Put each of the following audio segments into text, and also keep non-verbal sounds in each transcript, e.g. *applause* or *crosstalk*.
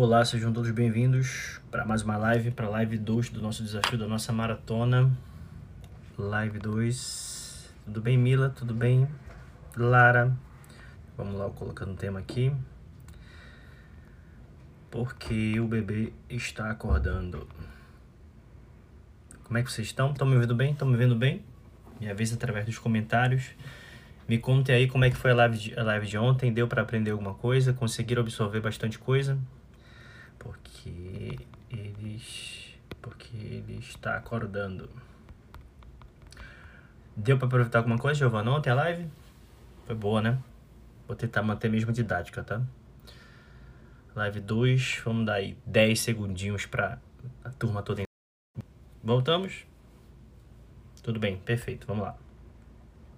Olá, sejam todos bem-vindos para mais uma live, para live 2 do nosso desafio da nossa maratona. Live 2. Tudo bem, Mila? Tudo bem? Lara? Vamos lá, colocando o tema aqui. Porque o bebê está acordando. Como é que vocês estão? Estão me ouvindo bem? Estão me vendo bem? Me avisa através dos comentários. Me conte aí como é que foi a live de, a live de ontem. Deu para aprender alguma coisa? Conseguiram absorver bastante coisa? Porque eles porque ele está acordando. Deu para aproveitar alguma coisa, Giovana, ontem a live? Foi boa, né? Vou tentar manter a mesma didática, tá? Live 2, vamos dar aí 10 segundinhos para a turma toda. Voltamos? Tudo bem, perfeito, vamos lá.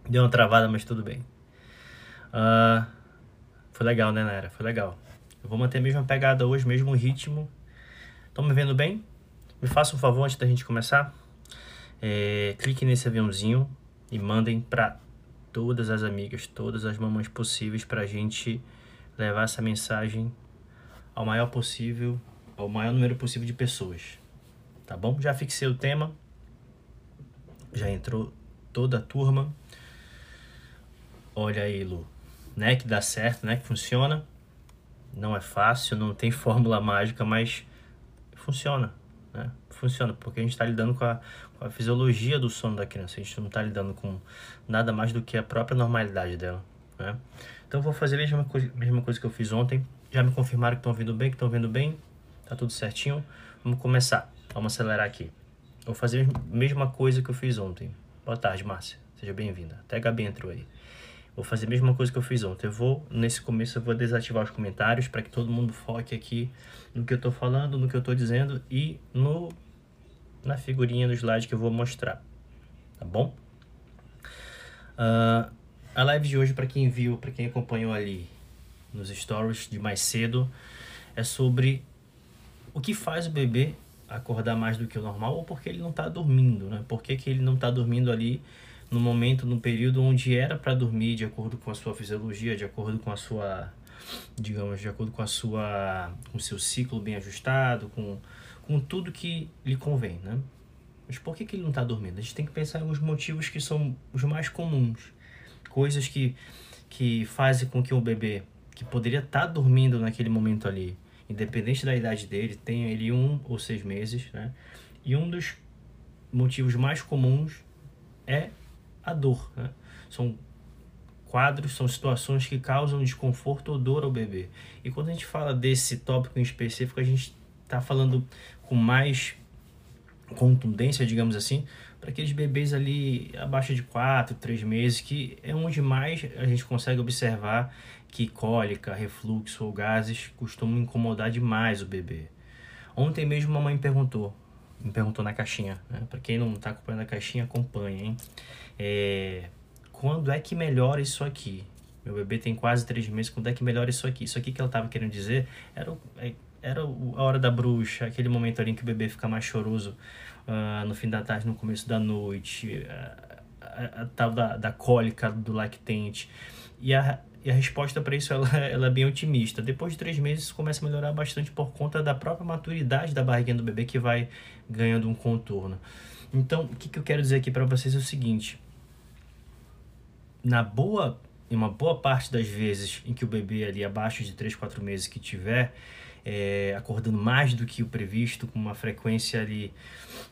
Deu uma travada, mas tudo bem. Uh, foi legal, né, Nara? Foi legal. Eu vou manter a mesma pegada hoje, mesmo ritmo. Estão me vendo bem? Me faça um favor antes da gente começar. É, clique nesse aviãozinho e mandem para todas as amigas, todas as mamães possíveis para a gente levar essa mensagem ao maior possível, ao maior número possível de pessoas. Tá bom? Já fixei o tema. Já entrou toda a turma. Olha aí, Lu. Né, que dá certo, né, que funciona. Não é fácil, não tem *laughs* fórmula mágica, mas funciona. Né? Funciona, porque a gente está lidando com a, com a, fisiologia do sono da criança. A gente não está lidando com nada mais do que a própria normalidade dela. Né? Então, vou fazer a mesma coisa, mesma coisa que eu fiz ontem. Já me confirmaram que estão vendo bem, que estão vendo bem. Tá tudo certinho. Vamos começar. Vamos acelerar aqui. vou fazer a mesma coisa que eu fiz ontem. Boa tarde, Márcia. Seja bem-vinda. Até a Gabi entrou aí. Vou fazer a mesma coisa que eu fiz ontem. Eu vou, nesse começo, eu vou desativar os comentários para que todo mundo foque aqui no que eu estou falando, no que eu estou dizendo e no na figurinha do slide que eu vou mostrar. Tá bom? Uh, a live de hoje, para quem viu, para quem acompanhou ali nos stories de mais cedo, é sobre o que faz o bebê acordar mais do que o normal ou porque ele não está dormindo, né? Por que, que ele não está dormindo ali no momento, no período onde era para dormir de acordo com a sua fisiologia, de acordo com a sua, digamos, de acordo com a sua, com seu ciclo bem ajustado, com, com tudo que lhe convém, né? Mas por que, que ele não está dormindo? A gente tem que pensar em os motivos que são os mais comuns, coisas que, que fazem com que o bebê, que poderia estar tá dormindo naquele momento ali, independente da idade dele, tenha ele um ou seis meses, né? E um dos motivos mais comuns é a dor. Né? São quadros, são situações que causam desconforto ou dor ao bebê. E quando a gente fala desse tópico em específico, a gente está falando com mais contundência, digamos assim, para aqueles bebês ali abaixo de 4, 3 meses, que é onde mais a gente consegue observar que cólica, refluxo ou gases costumam incomodar demais o bebê. Ontem mesmo a mãe perguntou, me perguntou na caixinha, né? Para quem não está acompanhando a caixinha, acompanha, hein? É, quando é que melhora isso aqui? Meu bebê tem quase três meses, quando é que melhora isso aqui? Isso aqui que ela estava querendo dizer era, é, era a hora da bruxa, aquele momento ali em que o bebê fica mais choroso uh, no fim da tarde, no começo da noite, uh, a, tal da, da cólica do lactente. E a, e a resposta para isso *laughs* ela, ela é bem otimista. Depois de três meses, isso começa a melhorar bastante por conta da própria maturidade da barriguinha do bebê que vai ganhando um contorno. Então, o que, que eu quero dizer aqui para vocês é o seguinte: na boa, em uma boa parte das vezes em que o bebê ali abaixo de 3, 4 meses que tiver é, acordando mais do que o previsto, com uma frequência ali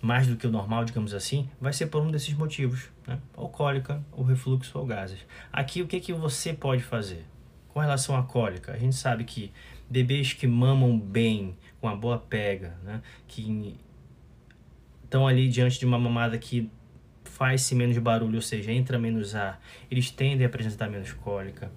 mais do que o normal, digamos assim, vai ser por um desses motivos, né? Ou cólica, ou refluxo, ou gases. Aqui, o que, que você pode fazer? Com relação à cólica, a gente sabe que bebês que mamam bem, com a boa pega, né? Que estão ali diante de uma mamada que faz-se menos barulho, ou seja, entra menos ar, eles tendem a apresentar menos cólica.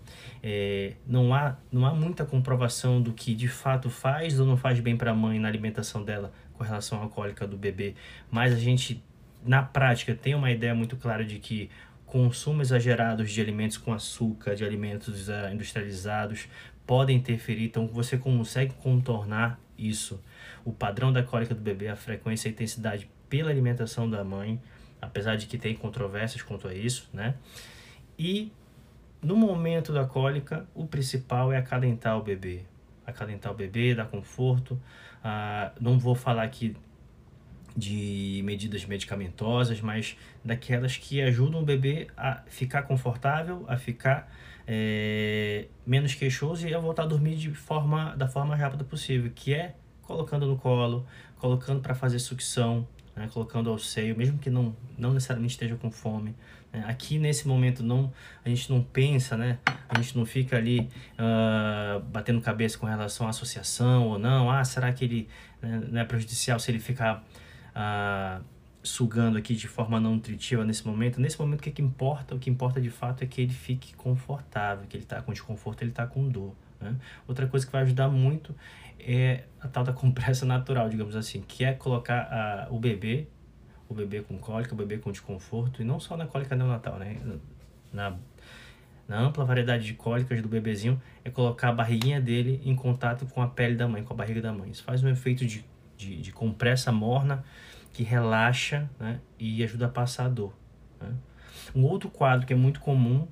É, não, há, não há muita comprovação do que de fato faz ou não faz bem para a mãe na alimentação dela com relação à cólica do bebê, mas a gente, na prática, tem uma ideia muito clara de que consumo exagerados de alimentos com açúcar, de alimentos uh, industrializados, podem interferir, então você consegue contornar isso. O padrão da cólica do bebê, a frequência e a intensidade pela alimentação da mãe, apesar de que tem controvérsias quanto a isso, né? E no momento da cólica, o principal é acalentar o bebê. acalentar o bebê, dar conforto. Ah, não vou falar aqui de medidas medicamentosas, mas daquelas que ajudam o bebê a ficar confortável, a ficar é, menos queixoso e a voltar a dormir de forma, da forma mais rápida possível, que é colocando no colo, colocando para fazer sucção, né, colocando ao seio, mesmo que não, não necessariamente esteja com fome. Né. Aqui nesse momento não, a gente não pensa, né? A gente não fica ali uh, batendo cabeça com relação à associação ou não. Ah, será que ele né, não é prejudicial se ele ficar uh, sugando aqui de forma não nutritiva nesse momento? Nesse momento o que, é que importa? O que importa de fato é que ele fique confortável, que ele está com desconforto, ele está com dor. Né? Outra coisa que vai ajudar muito é a tal da compressa natural, digamos assim, que é colocar a, o bebê, o bebê com cólica, o bebê com desconforto, e não só na cólica neonatal, né? Na, na ampla variedade de cólicas do bebezinho, é colocar a barriguinha dele em contato com a pele da mãe, com a barriga da mãe. Isso faz um efeito de, de, de compressa morna que relaxa né? e ajuda a passar a dor. Né? Um outro quadro que é muito comum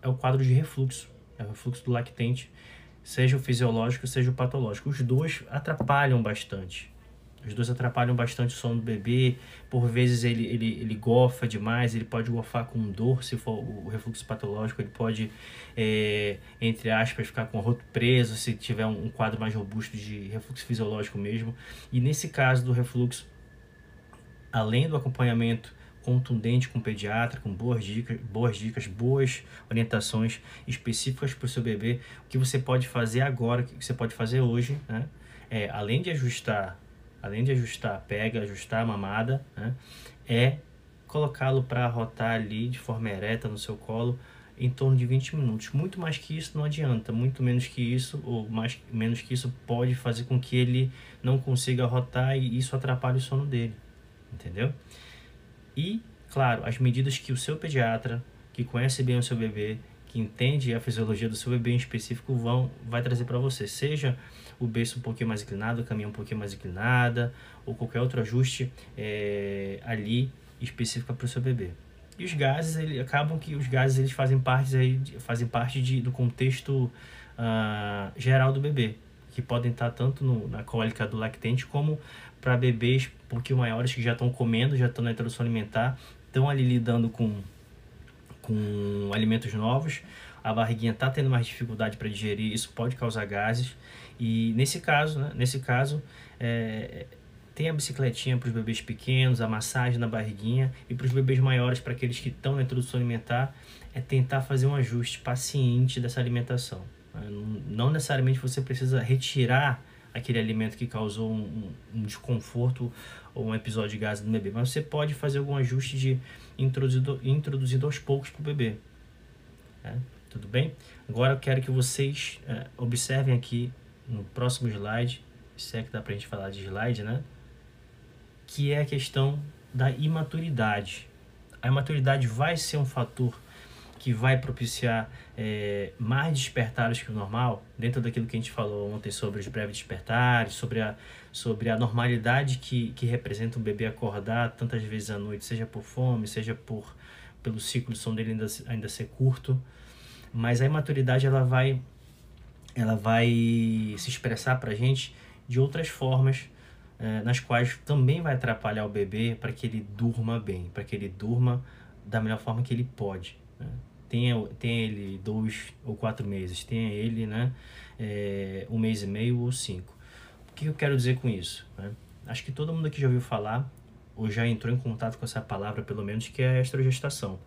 é o quadro de refluxo, é o refluxo do lactente, seja o fisiológico, seja o patológico. Os dois atrapalham bastante. Os dois atrapalham bastante o sono do bebê. Por vezes ele, ele, ele gofa demais, ele pode gofar com dor, se for o refluxo patológico, ele pode, é, entre aspas, ficar com o roto preso, se tiver um, um quadro mais robusto de refluxo fisiológico mesmo. E nesse caso do refluxo, além do acompanhamento contundente com o pediatra, com boas dicas, boas dicas, boas orientações específicas para o seu bebê. O que você pode fazer agora, o que você pode fazer hoje, né? É, além de ajustar, além de ajustar a pega, ajustar a mamada, né? É colocá-lo para rotar ali de forma ereta no seu colo em torno de 20 minutos. Muito mais que isso não adianta, muito menos que isso, ou mais menos que isso pode fazer com que ele não consiga rotar e isso atrapalhe o sono dele, entendeu? E, claro, as medidas que o seu pediatra, que conhece bem o seu bebê, que entende a fisiologia do seu bebê em específico, vão, vai trazer para você. Seja o berço um pouquinho mais inclinado, a caminha um pouquinho mais inclinada, ou qualquer outro ajuste é, ali específico para o seu bebê. E os gases, ele, acabam que os gases eles fazem parte, aí, fazem parte de, do contexto uh, geral do bebê, que podem estar tanto no, na cólica do lactente como para bebês um pouquinho maiores que já estão comendo, já estão na introdução alimentar, estão ali lidando com, com alimentos novos, a barriguinha está tendo mais dificuldade para digerir, isso pode causar gases. E nesse caso, né, nesse caso, é, tem a bicicletinha para os bebês pequenos, a massagem na barriguinha e para os bebês maiores, para aqueles que estão na introdução alimentar, é tentar fazer um ajuste paciente dessa alimentação. Não necessariamente você precisa retirar aquele alimento que causou um, um, desconforto ou um episódio de gás no bebê. Mas você pode fazer algum ajuste de introduzido, introduzido aos poucos para o bebê. É, tudo bem? Agora eu quero que vocês é, observem aqui no próximo slide, se é que dá para a gente falar de slide, né? Que é a questão da imaturidade. A imaturidade vai ser um fator que vai propiciar é, mais despertares que o normal, dentro daquilo que a gente falou ontem sobre os breves despertares, sobre a, sobre a normalidade que, que representa um bebê acordar tantas vezes à noite, seja por fome, seja por pelo ciclo de som dele ainda, ainda ser curto. Mas a imaturidade ela vai, ela vai se expressar para a gente de outras formas, é, nas quais também vai atrapalhar o bebê para que ele durma bem, para que ele durma da melhor forma que ele pode. Né? Tenha, tenha ele dois ou quatro meses, tenha ele né, é, um mês e meio ou cinco. O que eu quero dizer com isso? Né? Acho que todo mundo aqui já ouviu falar, ou já entrou em contato com essa palavra, pelo menos, que é a estrogestação.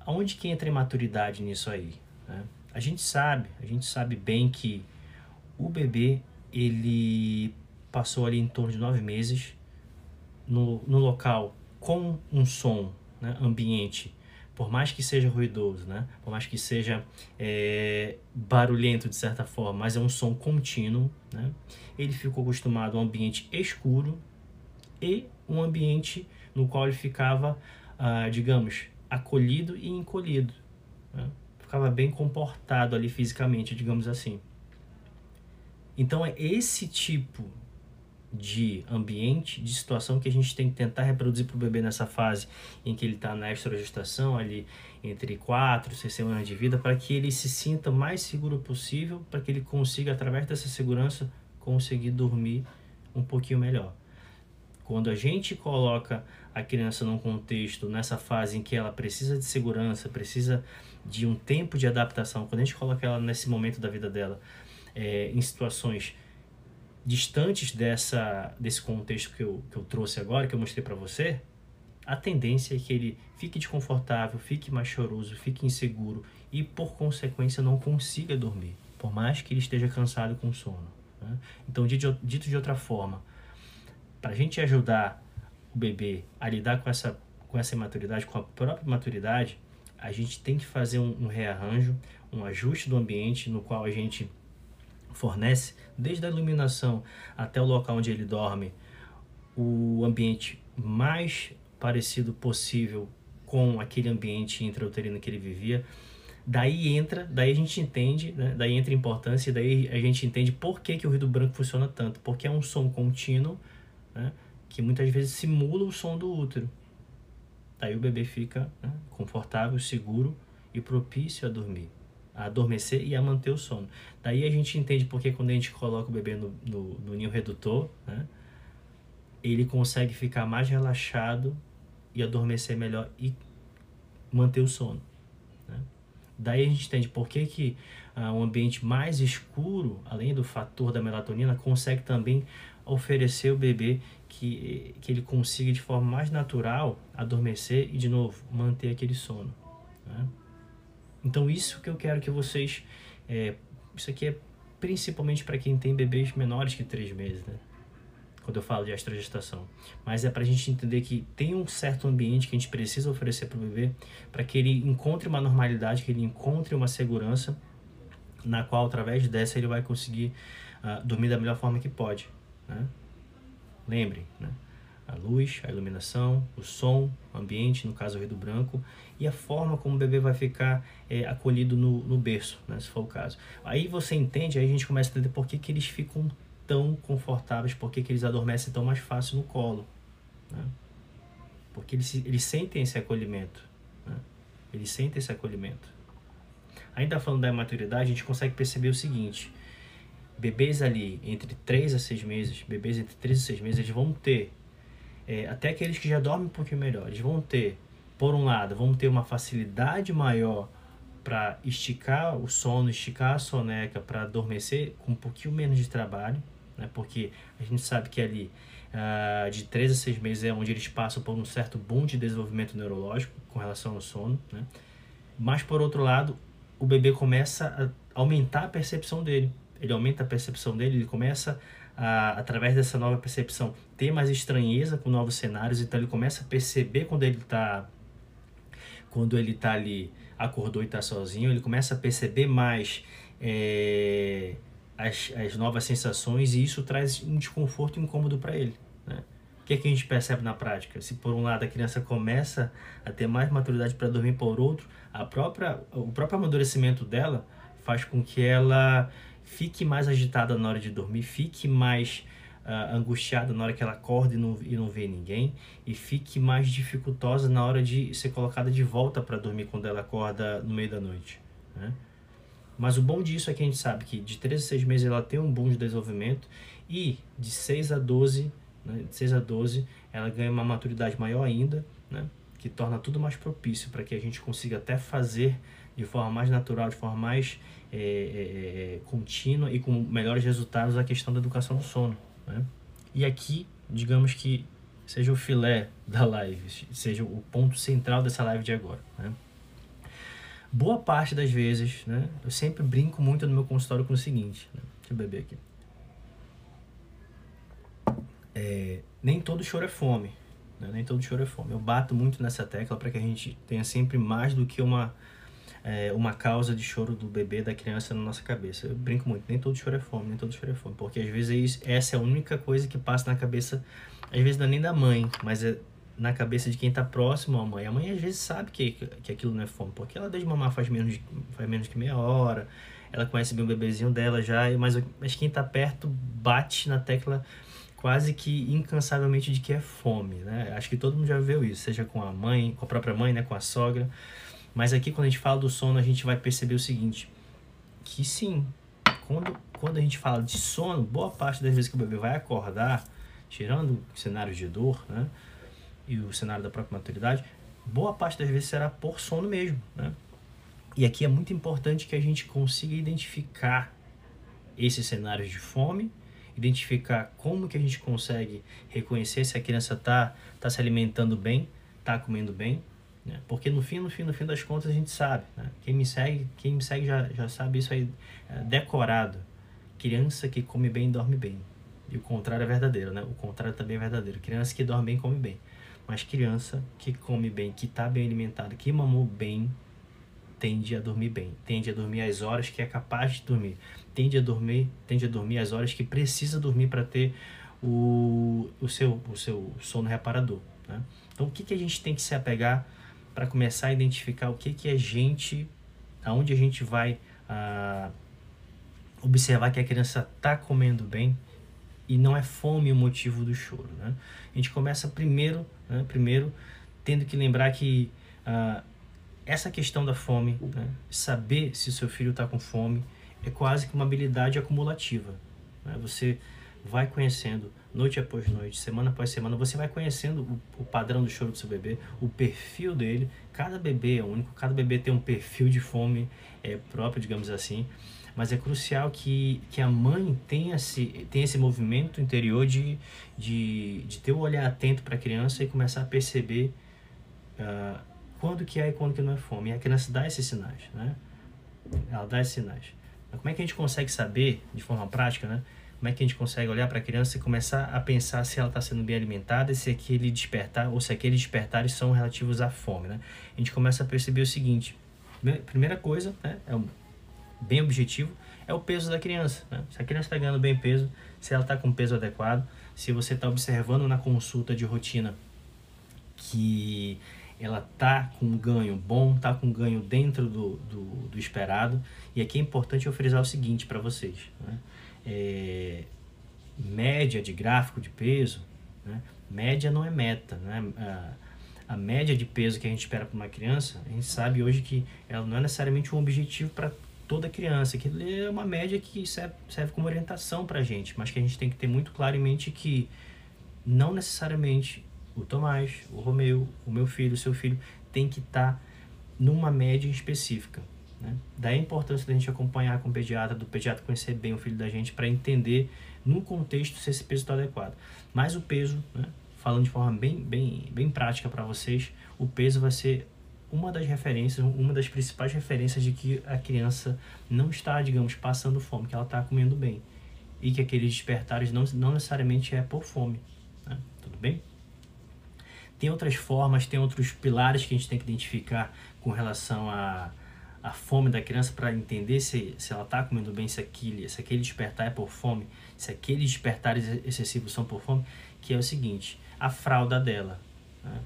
Aonde que entra a imaturidade nisso aí? Né? A gente sabe, a gente sabe bem que o bebê, ele passou ali em torno de nove meses no, no local com um som né, ambiente por mais que seja ruidoso, né? por mais que seja é, barulhento de certa forma, mas é um som contínuo, né? ele ficou acostumado a um ambiente escuro e um ambiente no qual ele ficava, ah, digamos, acolhido e encolhido. Né? Ficava bem comportado ali fisicamente, digamos assim. Então é esse tipo de ambiente, de situação que a gente tem que tentar reproduzir para o bebê nessa fase em que ele está na estrogestação, ali entre 4 e 6 semanas de vida, para que ele se sinta mais seguro possível, para que ele consiga, através dessa segurança, conseguir dormir um pouquinho melhor. Quando a gente coloca a criança num contexto, nessa fase em que ela precisa de segurança, precisa de um tempo de adaptação, quando a gente coloca ela nesse momento da vida dela, é, em situações distantes dessa, desse contexto que eu, que eu trouxe agora, que eu mostrei para você, a tendência é que ele fique desconfortável, fique mais choroso, fique inseguro e, por consequência, não consiga dormir, por mais que ele esteja cansado com sono. Né? Então, dito de outra forma, para a gente ajudar o bebê a lidar com essa, com essa imaturidade, com a própria maturidade, a gente tem que fazer um, um rearranjo, um ajuste do ambiente no qual a gente fornece, desde a iluminação até o local onde ele dorme, o ambiente mais parecido possível com aquele ambiente intrauterino que ele vivia. Daí entra, daí a gente entende, né? daí entra a importância, e daí a gente entende por que, que o ruído branco funciona tanto. Porque é um som contínuo, né? que muitas vezes simula o som do útero. Daí o bebê fica né? confortável, seguro e propício a dormir a adormecer e a manter o sono. Daí a gente entende porque quando a gente coloca o bebê no, no, no ninho redutor, né, ele consegue ficar mais relaxado e adormecer melhor e manter o sono. Né? Daí a gente entende por que, que ah, um ambiente mais escuro, além do fator da melatonina, consegue também oferecer ao bebê que, que ele consiga de forma mais natural adormecer e, de novo, manter aquele sono. Né? Então isso que eu quero que vocês, é, isso aqui é principalmente para quem tem bebês menores que três meses, né? Quando eu falo de astrogestação. Mas é para a gente entender que tem um certo ambiente que a gente precisa oferecer para o bebê, para que ele encontre uma normalidade, que ele encontre uma segurança, na qual através dessa ele vai conseguir uh, dormir da melhor forma que pode. Né? Lembrem, né? A luz, a iluminação, o som, o ambiente, no caso o ruído branco, e a forma como o bebê vai ficar é, acolhido no, no berço, né, se for o caso. Aí você entende, aí a gente começa a entender por que, que eles ficam tão confortáveis, por que, que eles adormecem tão mais fácil no colo. Né? Porque eles, eles sentem esse acolhimento. Né? Eles sentem esse acolhimento. Ainda falando da maturidade, a gente consegue perceber o seguinte: bebês ali entre 3 a 6 meses, bebês entre 3 a 6 meses, eles vão ter é, até aqueles que já dormem um pouquinho melhor, eles vão ter, por um lado, vão ter uma facilidade maior para esticar o sono, esticar a soneca, para adormecer com um pouquinho menos de trabalho, né? porque a gente sabe que ali uh, de 3 a 6 meses é onde eles passam por um certo boom de desenvolvimento neurológico com relação ao sono. Né? Mas, por outro lado, o bebê começa a aumentar a percepção dele. Ele aumenta a percepção dele, ele começa a, através dessa nova percepção, ter mais estranheza com novos cenários, então ele começa a perceber quando ele está quando ele está ali, acordou e está sozinho, ele começa a perceber mais é, as, as novas sensações e isso traz um desconforto e um incômodo para ele. Né? O que, é que a gente percebe na prática? Se por um lado a criança começa a ter mais maturidade para dormir, por outro, a própria, o próprio amadurecimento dela faz com que ela fique mais agitada na hora de dormir, fique mais uh, angustiada na hora que ela acorda e não, e não vê ninguém, e fique mais dificultosa na hora de ser colocada de volta para dormir quando ela acorda no meio da noite. Né? Mas o bom disso é que a gente sabe que de 3 a 6 meses ela tem um bom de desenvolvimento e de 6 a 12, né, de 6 a 12 ela ganha uma maturidade maior ainda, né, que torna tudo mais propício para que a gente consiga até fazer de forma mais natural, de forma mais é, é, é, contínua e com melhores resultados a questão da educação do sono. Né? E aqui, digamos que seja o filé da live, seja o ponto central dessa live de agora. Né? Boa parte das vezes, né, eu sempre brinco muito no meu consultório com o seguinte: né? deixa eu beber aqui. É, nem todo choro é fome. Né? Nem todo choro é fome. Eu bato muito nessa tecla para que a gente tenha sempre mais do que uma é, uma causa de choro do bebê, da criança na nossa cabeça. Eu brinco muito, nem todo choro é fome, nem todo choro é fome, porque às vezes essa é a única coisa que passa na cabeça, às vezes não é nem da mãe, mas é na cabeça de quem está próximo à mãe. A mãe às vezes sabe que, que aquilo não é fome, porque ela desde mamar faz menos, faz menos que meia hora, ela conhece bem o bebezinho dela já, mas, mas quem está perto bate na tecla quase que incansavelmente de que é fome, né? Acho que todo mundo já viu isso, seja com a mãe, com a própria mãe, né, com a sogra. Mas aqui quando a gente fala do sono, a gente vai perceber o seguinte, que sim, quando, quando a gente fala de sono, boa parte das vezes que o bebê vai acordar, tirando cenários de dor, né, e o cenário da própria maturidade, boa parte das vezes será por sono mesmo, né? E aqui é muito importante que a gente consiga identificar esses cenários de fome identificar como que a gente consegue reconhecer se a criança está tá se alimentando bem, está comendo bem, né? porque no fim, no fim, no fim das contas a gente sabe, né? quem me segue, quem me segue já, já sabe isso aí é, decorado, criança que come bem dorme bem, e o contrário é verdadeiro, né? o contrário também é verdadeiro, criança que dorme bem come bem, mas criança que come bem, que está bem alimentada, que mamou bem, tende a dormir bem, tende a dormir as horas que é capaz de dormir, tende a dormir, tende a dormir as horas que precisa dormir para ter o, o, seu, o seu sono reparador. Né? Então, o que, que a gente tem que se apegar para começar a identificar o que, que a gente, aonde a gente vai ah, observar que a criança está comendo bem e não é fome o motivo do choro. Né? A gente começa primeiro, né, primeiro tendo que lembrar que ah, essa questão da fome, né? saber se seu filho está com fome, é quase que uma habilidade acumulativa. Né? Você vai conhecendo noite após noite, semana após semana, você vai conhecendo o, o, padrão do choro do seu bebê, o perfil dele. Cada bebê é único, cada bebê tem um perfil de fome é, próprio, digamos assim. Mas é crucial que, que a mãe tenha esse, tenha esse movimento interior de, de, de ter o um olhar atento para a criança e começar a perceber uh, quando que é e quando que não é fome. E a criança dá esses sinais, né? Ela dá esses sinais. Mas como é que a gente consegue saber, de forma prática, né? Como é que a gente consegue olhar para a criança e começar a pensar se ela está sendo bem alimentada, se aquele despertar ou se aqueles despertares são relativos à fome, né? A gente começa a perceber o seguinte: primeira coisa, né? É um, bem objetivo, é o peso da criança. Né? Se a criança está ganhando bem peso, se ela está com peso adequado, se você está observando na consulta de rotina que ela tá com um ganho bom, tá com um ganho dentro do, do, do esperado. E aqui é importante eu frisar o seguinte para vocês. Né? É, média de gráfico de peso, né? média não é meta. Né? A, a média de peso que a gente espera para uma criança, a gente sabe hoje que ela não é necessariamente um objetivo para toda criança, que é uma média que serve, serve como orientação para a gente, mas que a gente tem que ter muito claro em mente que não necessariamente o Tomás, o Romeu, o meu filho, o seu filho, tem que estar tá numa média específica. Né? Daí a importância da gente acompanhar com o pediatra, do pediatra conhecer bem o filho da gente para entender no contexto se esse peso está adequado. Mas o peso, né? falando de forma bem, bem, bem prática para vocês, o peso vai ser uma das referências, uma das principais referências de que a criança não está, digamos, passando fome, que ela está comendo bem. E que aqueles despertares não, não necessariamente é por fome. Né? Tudo bem? Tem outras formas, tem outros pilares que a gente tem que identificar com relação à, à fome da criança para entender se, se ela está comendo bem, se aquele, se aquele despertar é por fome, se aqueles despertares excessivos são por fome, que é o seguinte, a fralda dela. Né?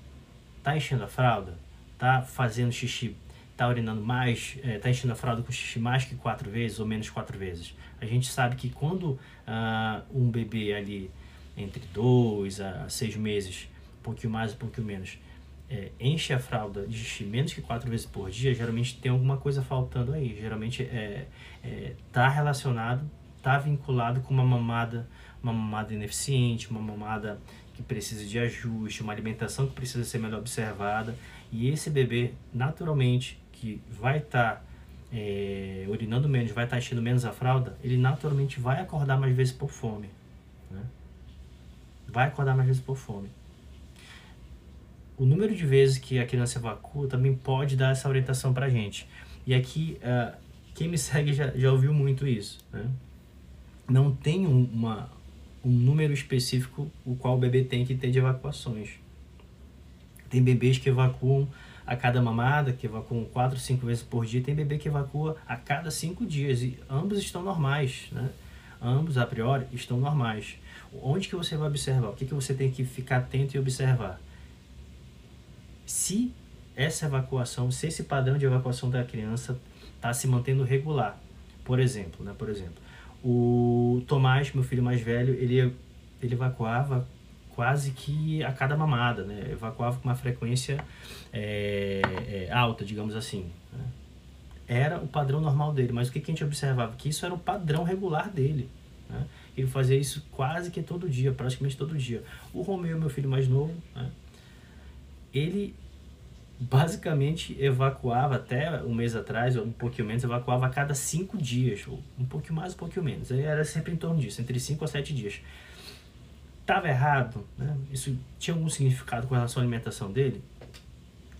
Tá enchendo a fralda? Tá fazendo xixi? Tá urinando mais? É, tá enchendo a fralda com xixi mais que quatro vezes ou menos quatro vezes? A gente sabe que quando ah, um bebê ali entre dois a seis meses pouquinho mais, um pouquinho menos, é, enche a fralda de xixi menos que quatro vezes por dia, geralmente tem alguma coisa faltando aí. Geralmente é, é tá relacionado, tá vinculado com uma mamada, uma mamada ineficiente, uma mamada que precisa de ajuste, uma alimentação que precisa ser melhor observada. E esse bebê, naturalmente, que vai estar tá, é, urinando menos, vai estar tá enchendo menos a fralda, ele naturalmente vai acordar mais vezes por fome. Né? Vai acordar mais vezes por fome o número de vezes que a criança evacua também pode dar essa orientação para a gente. E aqui, uh, quem me segue já, já ouviu muito isso. Né? Não tem um, uma, um número específico o qual o bebê tem que ter de evacuações. Tem bebês que evacuam a cada mamada, que evacuam 4, 5 vezes por dia. Tem bebê que evacua a cada 5 dias. E ambos estão normais. Né? Ambos, a priori, estão normais. Onde que você vai observar? O que, que você tem que ficar atento e observar? Se essa evacuação, se esse padrão de evacuação da criança está se mantendo regular. Por exemplo, né? Por exemplo, o Tomás, meu filho mais velho, ele ele evacuava quase que a cada mamada, né? Evacuava com uma frequência é, é, alta, digamos assim. Né? Era o padrão normal dele, mas o que, que a gente observava? Que isso era o padrão regular dele. Né? Ele fazia isso quase que todo dia, praticamente todo dia. O Romeu, meu filho mais novo, né? Ele basicamente evacuava até um mês atrás, ou um pouquinho menos, evacuava a cada cinco dias, ou um pouquinho mais, um pouquinho menos. Era sempre em torno disso, entre cinco a sete dias. Estava errado, né? isso tinha algum significado com relação à alimentação dele?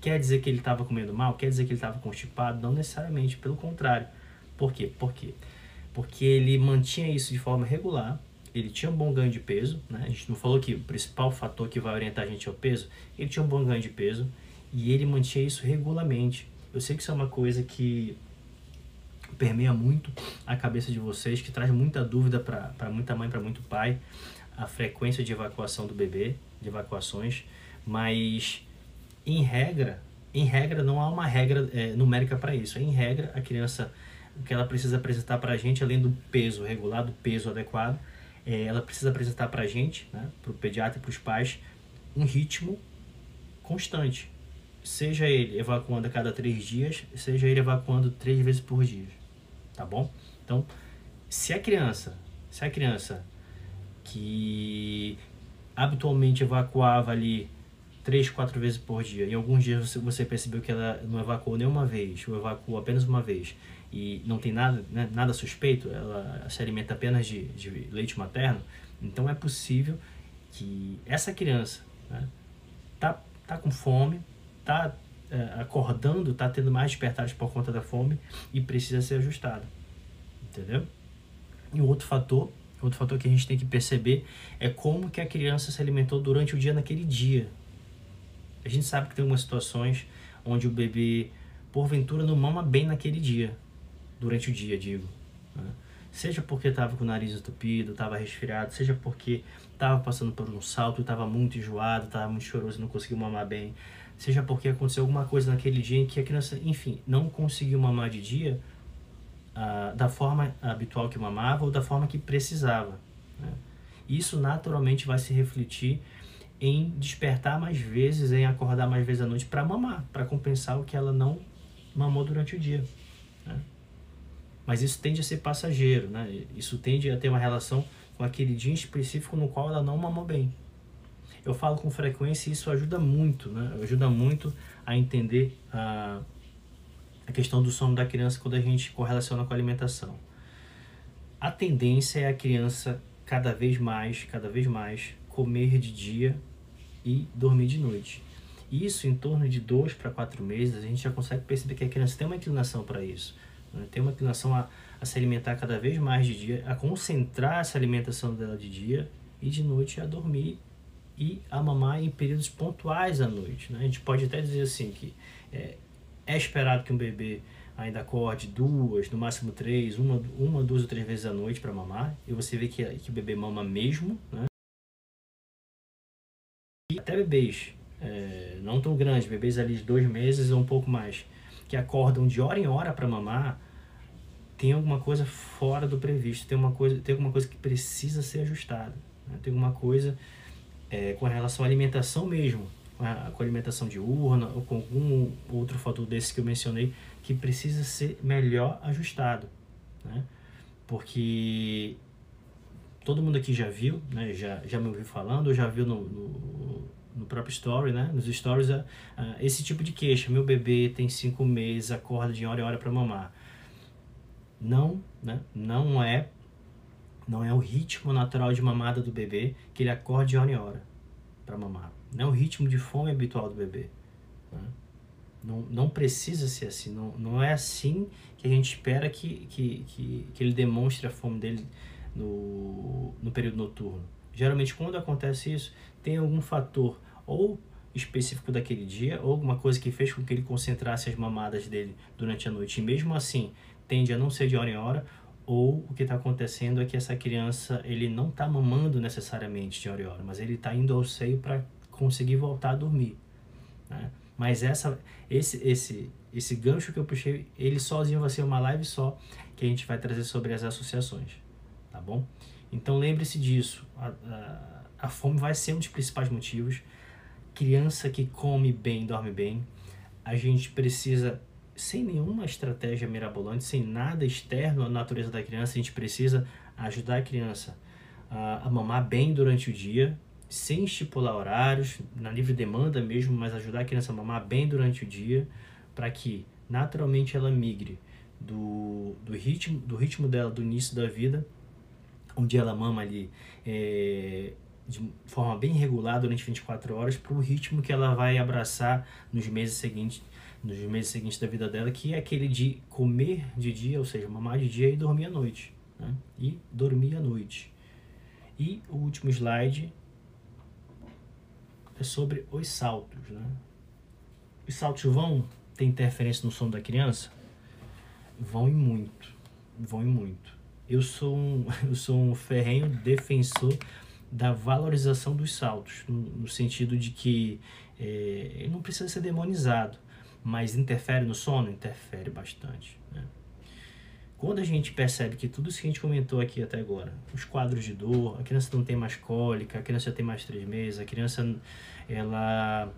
Quer dizer que ele estava comendo mal? Quer dizer que ele estava constipado? Não necessariamente, pelo contrário. Por quê? Por quê? Porque ele mantinha isso de forma regular, ele tinha um bom ganho de peso, né? a gente não falou que o principal fator que vai orientar a gente é o peso, ele tinha um bom ganho de peso, e ele mantinha isso regularmente. Eu sei que isso é uma coisa que permeia muito a cabeça de vocês, que traz muita dúvida para muita mãe, para muito pai, a frequência de evacuação do bebê, de evacuações, mas em regra, em regra não há uma regra é, numérica para isso. Em regra, a criança o que ela precisa apresentar para a gente, além do peso regular, do peso adequado, é, ela precisa apresentar para a gente, né, para o pediatra e para os pais, um ritmo constante seja ele evacuando a cada três dias, seja ele evacuando três vezes por dia, tá bom? Então, se a criança, se a criança que habitualmente evacuava ali três, quatro vezes por dia, em alguns dias você, você percebeu que ela não evacuou nenhuma vez, ou evacuou apenas uma vez, e não tem nada, né, nada suspeito, ela se alimenta apenas de, de leite materno, então é possível que essa criança né, tá, tá com fome, está é, acordando, está tendo mais despertares por conta da fome e precisa ser ajustado. Entendeu? E outro fator, outro fator que a gente tem que perceber é como que a criança se alimentou durante o dia naquele dia. A gente sabe que tem algumas situações onde o bebê, porventura, não mama bem naquele dia, durante o dia, digo. Né? Seja porque estava com o nariz entupido, estava resfriado, seja porque estava passando por um salto, estava muito enjoado, estava muito choroso e não conseguiu mamar bem, seja porque aconteceu alguma coisa naquele dia em que a criança, enfim, não conseguiu mamar de dia ah, da forma habitual que mamava ou da forma que precisava. Né? Isso naturalmente vai se refletir em despertar mais vezes, em acordar mais vezes à noite para mamar, para compensar o que ela não mamou durante o dia. Né? Mas isso tende a ser passageiro, né? isso tende a ter uma relação com aquele dia específico no qual ela não mamou bem eu falo com frequência e isso ajuda muito, né? Ajuda muito a entender a, a questão do sono da criança quando a gente correlaciona com a alimentação. A tendência é a criança cada vez mais, cada vez mais comer de dia e dormir de noite. Isso em torno de dois para quatro meses, a gente já consegue perceber que a criança tem uma inclinação para isso. Né? Tem uma inclinação a, a se alimentar cada vez mais de dia, a concentrar essa alimentação dela de dia e de noite a dormir e a mamar em períodos pontuais à noite. Né? A gente pode até dizer assim que é, é esperado que um bebê ainda acorde duas, no máximo três, uma, uma duas ou três vezes à noite para mamar, e você vê que, que o bebê mama mesmo, né? Até bebês é, não tão grandes, bebês ali de dois meses ou um pouco mais, que acordam de hora em hora para mamar, tem alguma coisa fora do previsto, tem, uma coisa, tem alguma coisa que precisa ser ajustada, né? tem alguma coisa é, com relação à alimentação mesmo, com a, com a alimentação diurna ou com algum outro fator desses que eu mencionei que precisa ser melhor ajustado, né? Porque todo mundo aqui já viu, né? Já, já me ouviu falando, já viu no, no, no próprio story, né? Nos stories, uh, esse tipo de queixa. Meu bebê tem cinco meses, acorda de hora em hora para mamar. Não, né? Não é não é o ritmo natural de mamada do bebê que ele acorde de hora em hora para mamar. Não é o ritmo de fome habitual do bebê. Né? Não, não precisa ser assim. Não, não é assim que a gente espera que, que, que, que ele demonstre a fome dele no, no período noturno. Geralmente, quando acontece isso, tem algum fator ou específico daquele dia, ou alguma coisa que fez com que ele concentrasse as mamadas dele durante a noite. E mesmo assim, tende a não ser de hora em hora, ou o que está acontecendo é que essa criança ele não está mamando necessariamente de hora em hora, mas ele está indo ao seio para conseguir voltar a dormir. Né? Mas essa, esse, esse, esse gancho que eu puxei, ele sozinho vai ser uma live só que a gente vai trazer sobre as associações, tá bom? Então lembre-se disso. A, a, a fome vai ser um dos principais motivos. Criança que come bem, dorme bem. A gente precisa, sem nenhuma estratégia mirabolante, sem nada externo à natureza da criança, a gente precisa ajudar a criança a, a mamar bem durante o dia, sem estipular horários, na livre demanda mesmo, mas ajudar a criança a mamar bem durante o dia, para que naturalmente ela migre do, do, ritmo, do ritmo dela do início da vida, onde ela mama ali é, de forma bem regular durante 24 horas, para o ritmo que ela vai abraçar nos meses seguintes nos meses seguintes da vida dela, que é aquele de comer de dia, ou seja, mamar de dia e dormir à noite. Né? E dormir à noite. E o último slide é sobre os saltos. Né? Os saltos vão ter interferência no sono da criança? Vão e muito. Vão e muito. Eu sou um, *laughs* eu sou um ferrenho defensor da valorização dos saltos, no, no sentido de que é, ele não precisa ser demonizado, mas interfere no sono? Interfere bastante. Né? Quando a gente percebe que tudo isso que a gente comentou aqui até agora, os quadros de dor, a criança não tem mais cólica, a criança já tem mais três meses, a criança, ela,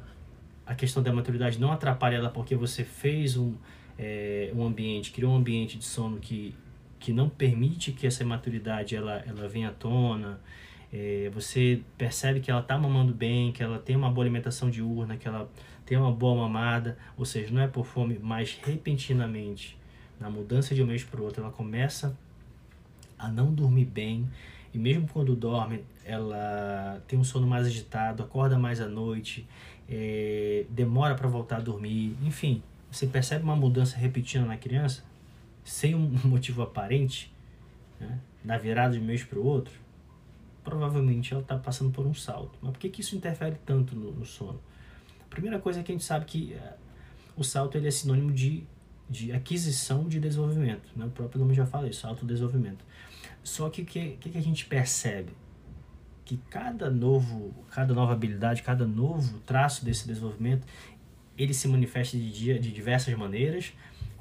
a questão da maturidade não atrapalha ela porque você fez um, é, um ambiente, criou um ambiente de sono que, que não permite que essa maturidade ela, ela venha à tona, é, você percebe que ela está mamando bem, que ela tem uma boa alimentação diurna, que ela tem uma boa mamada, ou seja, não é por fome, mas repentinamente na mudança de um mês para o outro, ela começa a não dormir bem e mesmo quando dorme, ela tem um sono mais agitado, acorda mais à noite, é, demora para voltar a dormir, enfim, você percebe uma mudança repetida na criança sem um *laughs* motivo aparente, né, na virada de um mês para o outro, provavelmente ela está passando por um salto. Mas por que, que isso interfere tanto no, no sono? A primeira coisa é que a gente sabe que uh, o salto ele é sinônimo de de aquisição de desenvolvimento. Né? O próprio nome já fala isso, autodesenvolvimento. Só que o que, que, que a gente percebe? Que cada novo, cada nova habilidade, cada novo traço desse desenvolvimento, ele se manifesta de, dia, de diversas maneiras,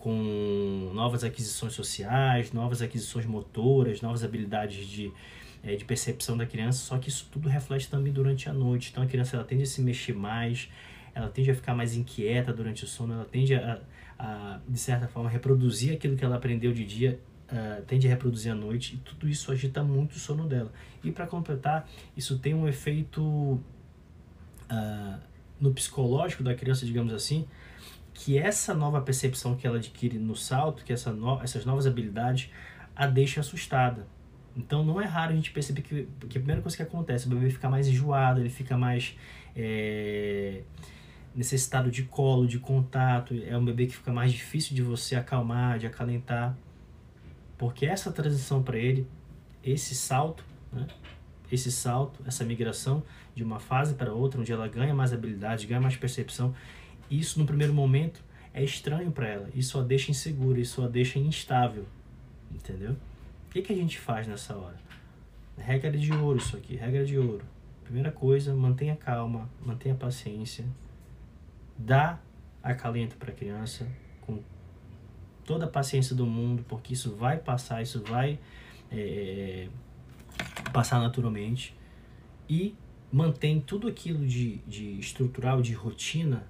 com novas aquisições sociais, novas aquisições motoras, novas habilidades de, é, de percepção da criança, só que isso tudo reflete também durante a noite. Então a criança ela tende a se mexer mais, ela tende a ficar mais inquieta durante o sono, ela tende a, a, de certa forma, reproduzir aquilo que ela aprendeu de dia, uh, tende a reproduzir à noite, e tudo isso agita muito o sono dela. E para completar, isso tem um efeito uh, no psicológico da criança, digamos assim, que essa nova percepção que ela adquire no salto, que essa no, essas novas habilidades, a deixa assustada. Então não é raro a gente perceber que, que a primeira coisa que acontece, o bebê fica mais enjoado, ele fica mais. É, necessitado de colo, de contato, é um bebê que fica mais difícil de você acalmar, de acalentar, porque essa transição para ele, esse salto, né? esse salto, essa migração de uma fase para outra, onde ela ganha mais habilidade, ganha mais percepção, isso no primeiro momento é estranho para ela, isso a deixa insegura, isso a deixa instável, entendeu? O que, que a gente faz nessa hora? Regra de ouro isso aqui, regra de ouro. Primeira coisa, mantenha calma, mantenha paciência, dá acalento para a criança com toda a paciência do mundo, porque isso vai passar, isso vai é, passar naturalmente e mantém tudo aquilo de, de estrutural, de rotina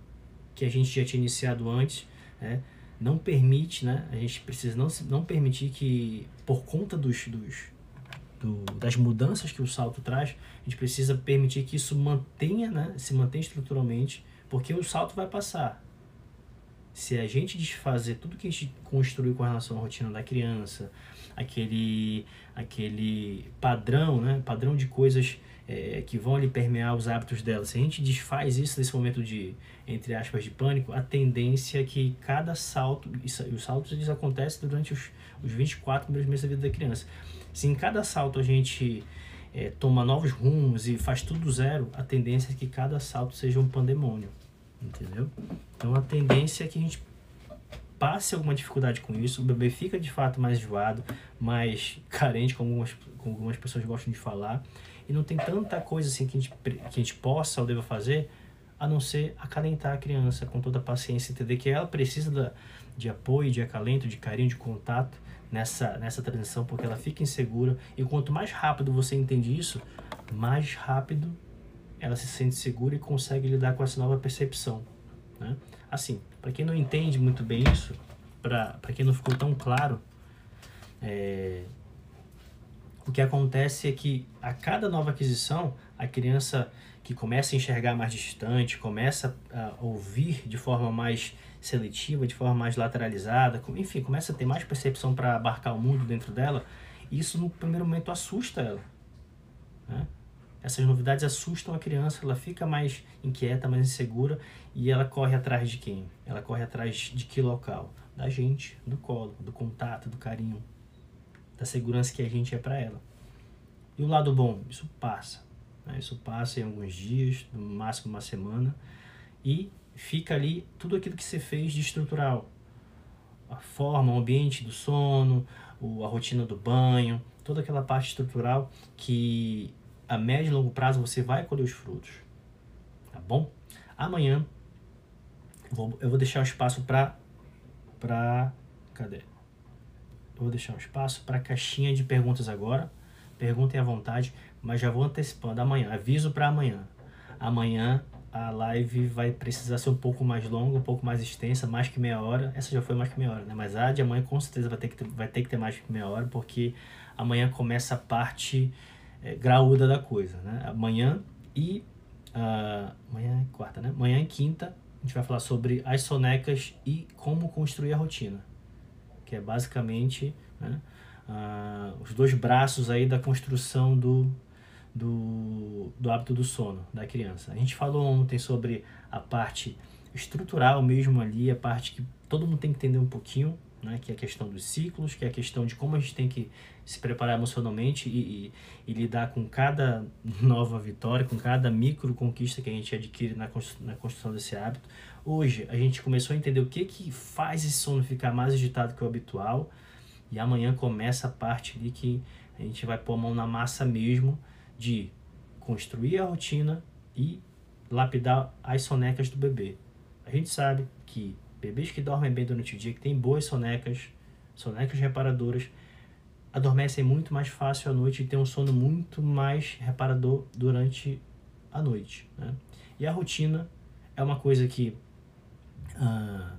que a gente já tinha iniciado antes, né? não permite, né? A gente precisa não, não permitir que, por conta dos, dos do, das mudanças que o salto traz, a gente precisa permitir que isso mantenha, né? Se mantenha estruturalmente porque o salto vai passar. Se a gente desfazer tudo que a gente construiu com relação à rotina da criança, aquele, aquele padrão, né? padrão de coisas é, que vão ali permear os hábitos dela, se a gente desfaz isso nesse momento de, entre aspas, de pânico, a tendência é que cada salto, isso, os saltos eles acontecem durante os, os 24 primeiros meses da vida da criança. Se em cada salto a gente é, toma novos rumos e faz tudo zero, a tendência é que cada salto seja um pandemônio, entendeu? Então a tendência é que a gente passe alguma dificuldade com isso, o bebê fica de fato mais enjoado, mais *laughs* carente, como algumas, como algumas pessoas gostam de falar, e não tem tanta coisa assim que a gente, que a gente possa ou deva fazer a não ser acalentar a criança com toda a paciência, entender que ela precisa da, de apoio, de acalento, de carinho, de contato nessa, nessa transição, porque ela fica insegura. E quanto mais rápido você entende isso, mais rápido ela se sente segura e consegue lidar com essa nova percepção. Né? Assim, para quem não entende muito bem isso, para quem não ficou tão claro, é, o que acontece é que a cada nova aquisição, a criança que começa a enxergar mais distante, começa a ouvir de forma mais seletiva, de forma mais lateralizada, enfim, começa a ter mais percepção para abarcar o mundo dentro dela, isso no primeiro momento assusta ela. Né? Essas novidades assustam a criança, ela fica mais inquieta, mais insegura e ela corre atrás de quem? Ela corre atrás de que local? Da gente, do colo, do contato, do carinho, da segurança que a gente é para ela. E o lado bom, isso passa. Né? Isso passa em alguns dias, no máximo uma semana, e fica ali tudo aquilo que você fez de estrutural. A forma, o ambiente do sono, a rotina do banho, toda aquela parte estrutural que a médio e longo prazo você vai colher os frutos. Tá bom? Amanhã eu vou deixar o espaço para para cadê? Eu vou deixar um espaço para caixinha de perguntas agora. Perguntem à vontade, mas já vou antecipando amanhã. Aviso para amanhã. Amanhã a live vai precisar ser um pouco mais longa, um pouco mais extensa, mais que meia hora. Essa já foi mais que meia hora, né? Mas a de amanhã com certeza vai ter que ter, vai ter, que ter mais que meia hora, porque amanhã começa a parte é, graúda da coisa, né? Amanhã e uh, amanhã é quarta, né? Amanhã e quinta a gente vai falar sobre as sonecas e como construir a rotina, que é basicamente né, os dois braços aí da construção do, do, do hábito do sono da criança. A gente falou ontem sobre a parte estrutural mesmo ali, a parte que todo mundo tem que entender um pouquinho, né, que é a questão dos ciclos, que é a questão de como a gente tem que se preparar emocionalmente e, e, e lidar com cada *laughs* nova vitória, com cada micro conquista que a gente adquire na construção, na construção desse hábito. Hoje a gente começou a entender o que, que faz esse sono ficar mais agitado que o habitual e amanhã começa a parte ali que a gente vai pôr a mão na massa mesmo de construir a rotina e lapidar as sonecas do bebê. A gente sabe que bebês que dormem bem durante o dia, que têm boas sonecas, sonecas reparadoras, adormecem muito mais fácil à noite e têm um sono muito mais reparador durante a noite. Né? E a rotina é uma coisa que uh,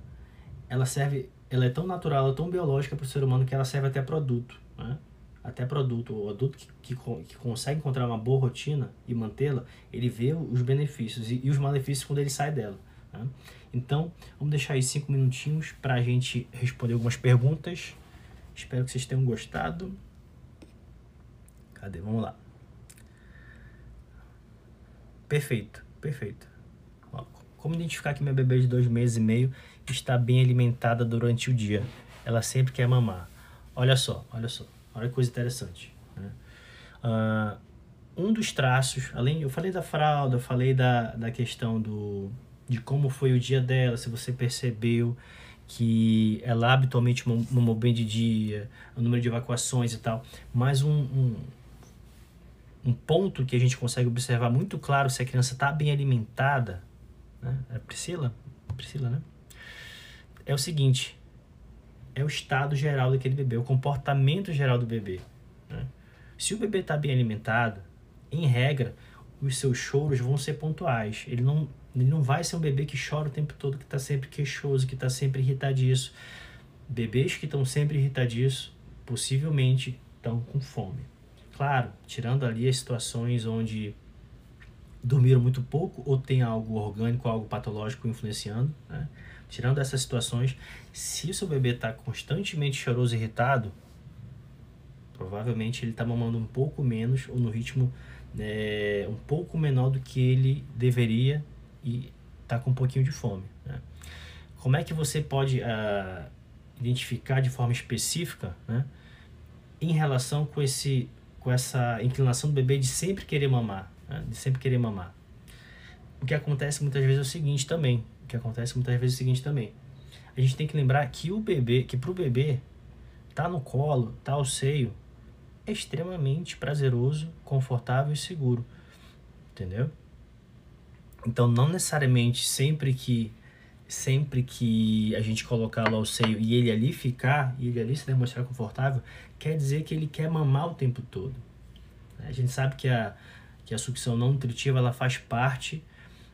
ela serve, ela é tão natural, ela é tão biológica para o ser humano que ela serve até produto. Né? Até produto. O adulto que, que, que consegue encontrar uma boa rotina e mantê-la, ele vê os benefícios e, e, os malefícios quando ele sai dela. Né? Então, vamos deixar aí cinco minutinhos para a gente responder algumas perguntas Espero que vocês tenham gostado. Cadê? Vamos lá. Perfeito, perfeito. Como identificar que minha bebê de dois meses e meio está bem alimentada durante o dia? Ela sempre quer mamar. Olha só, olha só. Olha que coisa interessante. Né? Uh, um dos traços, além, eu falei da fralda, eu falei da, da questão do, de como foi o dia dela, se você percebeu que ela habitualmente mamou bem de dia, o número de evacuações e tal, mas um, um, um ponto que a gente consegue observar muito claro se a criança está bem alimentada, né? É Priscila? Priscila, né? É o seguinte, é o estado geral daquele bebê, o comportamento geral do bebê. Né? Se o bebê está bem alimentado, em regra, os seus choros vão ser pontuais. Ele não, ele não vai ser um bebê que chora o tempo todo, que está sempre queixoso, que está sempre irritadiço. Bebês que estão sempre irritadiços, possivelmente estão com fome. Claro, tirando ali as situações onde dormiram muito pouco ou tem algo orgânico, algo patológico influenciando, né? Tirando essas situações, se o seu bebê está constantemente choroso e irritado, provavelmente ele está mamando um pouco menos ou no ritmo é, um pouco menor do que ele deveria e está com um pouquinho de fome. Né? Como é que você pode uh, identificar de forma específica né, em relação com, esse, com essa inclinação do bebê de sempre querer mamar? Né, de sempre querer mamar. O que acontece muitas vezes é o seguinte também. O que acontece muitas vezes é o seguinte também. A gente tem que lembrar que o bebê, que para o bebê, tá no colo, tá ao seio, é extremamente prazeroso, confortável e seguro. Entendeu? Então, não necessariamente sempre que sempre que a gente colocá-lo ao seio e ele ali ficar, e ele ali se demonstrar confortável, quer dizer que ele quer mamar o tempo todo. A gente sabe que a, que a sucção não nutritiva ela faz parte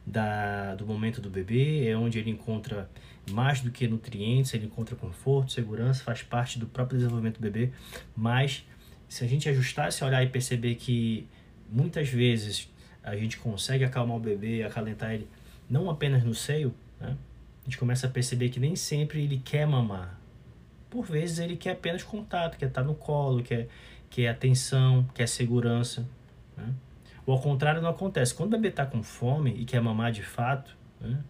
da, do momento do bebê, é onde ele encontra mais do que nutrientes, ele encontra conforto, segurança, faz parte do próprio desenvolvimento do bebê, mas se a gente ajustar esse olhar e perceber que muitas vezes a gente consegue acalmar o bebê, acalentar ele, não apenas no seio, né? a gente começa a perceber que nem sempre ele quer mamar. Por vezes ele quer apenas contato, quer estar no colo, quer, quer atenção, quer segurança. Né? Ou ao contrário não acontece. Quando o bebê está com fome e quer mamar de fato, né?